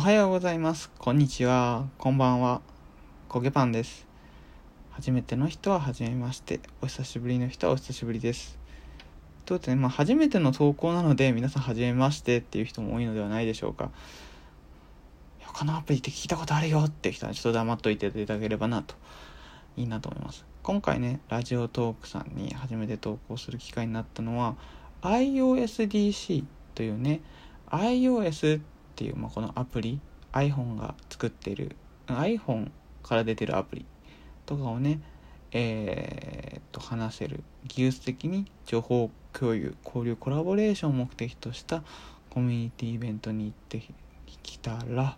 おはようございます。こんにちは。こんばんは。焦げパンです。初めての人は初めまして。お久しぶりの人はお久しぶりです。ということで、まあ、初めての投稿なので、皆さん初めましてっていう人も多いのではないでしょうか。他のアプリって聞いたことあるよって人はちょっと黙っといていただければなと、いいなと思います。今回ね、ラジオトークさんに初めて投稿する機会になったのは、iOSDC というね、iOS っていう、まあ、このアプリ iPhone が作ってる iPhone から出てるアプリとかをねえー、っと話せる技術的に情報共有交流コラボレーションを目的としたコミュニティイベントに行ってきたら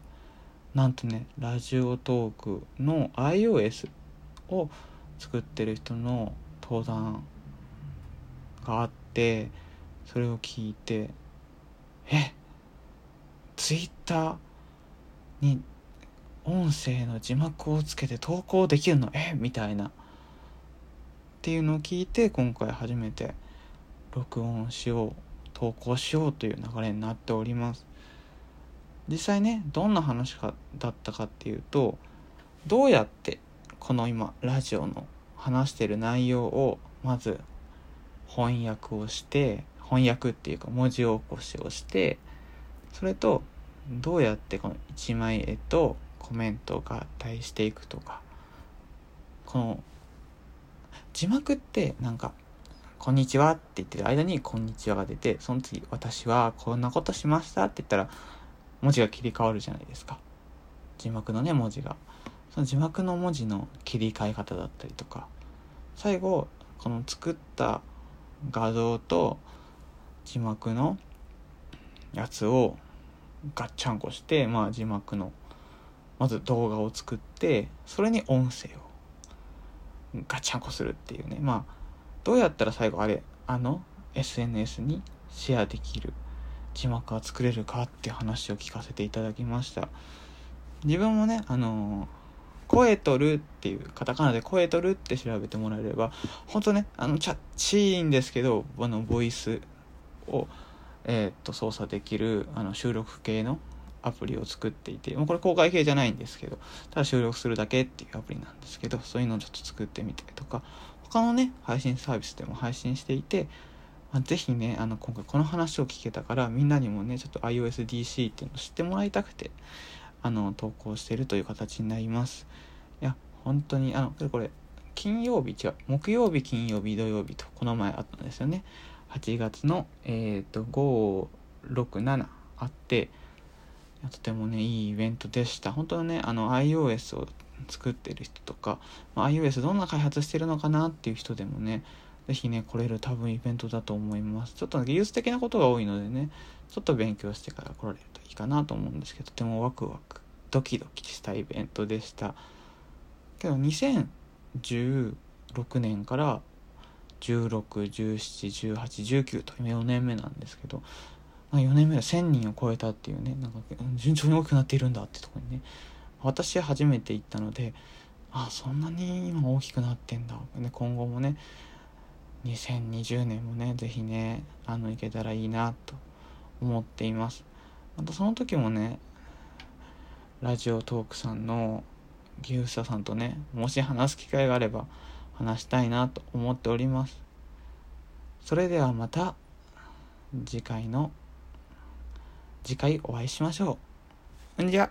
なんとねラジオトークの iOS を作ってる人の登壇があってそれを聞いてえっツイッターに音声の字幕をつけて投稿できるの？え？みたいな。っていうのを聞いて今回初めて録音しよう投稿しようという流れになっております。実際ねどんな話かだったかっていうとどうやってこの今ラジオの話してる内容をまず翻訳をして翻訳っていうか文字起こしをしてそれとどうやってこの一枚絵とコメントを合体していくとか。この字幕ってなんか「こんにちは」って言ってる間に「こんにちは」が出てその次「私はこんなことしました」って言ったら文字が切り替わるじゃないですか。字幕のね文字が。その字幕の文字の切り替え方だったりとか。最後この作った画像と字幕のやつをガッチャンコして、まあ、字幕のまず動画を作ってそれに音声をガッチャンコするっていうね。まあどうやったら最後あれあの SNS にシェアできる字幕が作れるかって話を聞かせていただきました。自分もねあの声取るっていうカタカナで声取るって調べてもらえれば本当ねあのチャッチーんですけどあのボイスをえー、っと操作できるあの収録系のアプリを作っていてもうこれ公開系じゃないんですけどただ収録するだけっていうアプリなんですけどそういうのをちょっと作ってみてとか他のね配信サービスでも配信していて、まあ、ぜひねあの今回この話を聞けたからみんなにもねちょっと iOSDC っていうのを知ってもらいたくてあの投稿してるという形になります。いや本当にあのこれ金曜日違う木曜日金曜日土曜日とこの前あったんですよね。8月の、えーと、567あってとてもねいいイベントでした。本当はねあの iOS を作ってる人とか、まあ、iOS どんな開発してるのかなっていう人でもね是非ね来れる多分イベントだと思います。ちょっと技術的なことが多いのでねちょっと勉強してから来られるといいかなと思うんですけどとてもワクワクドキドキしたイベントでした。けど2016年から16171819と今4年目なんですけど4年目で1000人を超えたっていうねなんか順調に大きくなっているんだってとこにね私初めて行ったのであそんなに今大きくなってんだ、ね、今後もね2020年もね是非ねあの行けたらいいなと思っています。またその時もねラジオトークさんのギューサさんとねもし話す機会があれば話したいなと思っておりますそれではまた次回の次回お会いしましょう。んじゃ。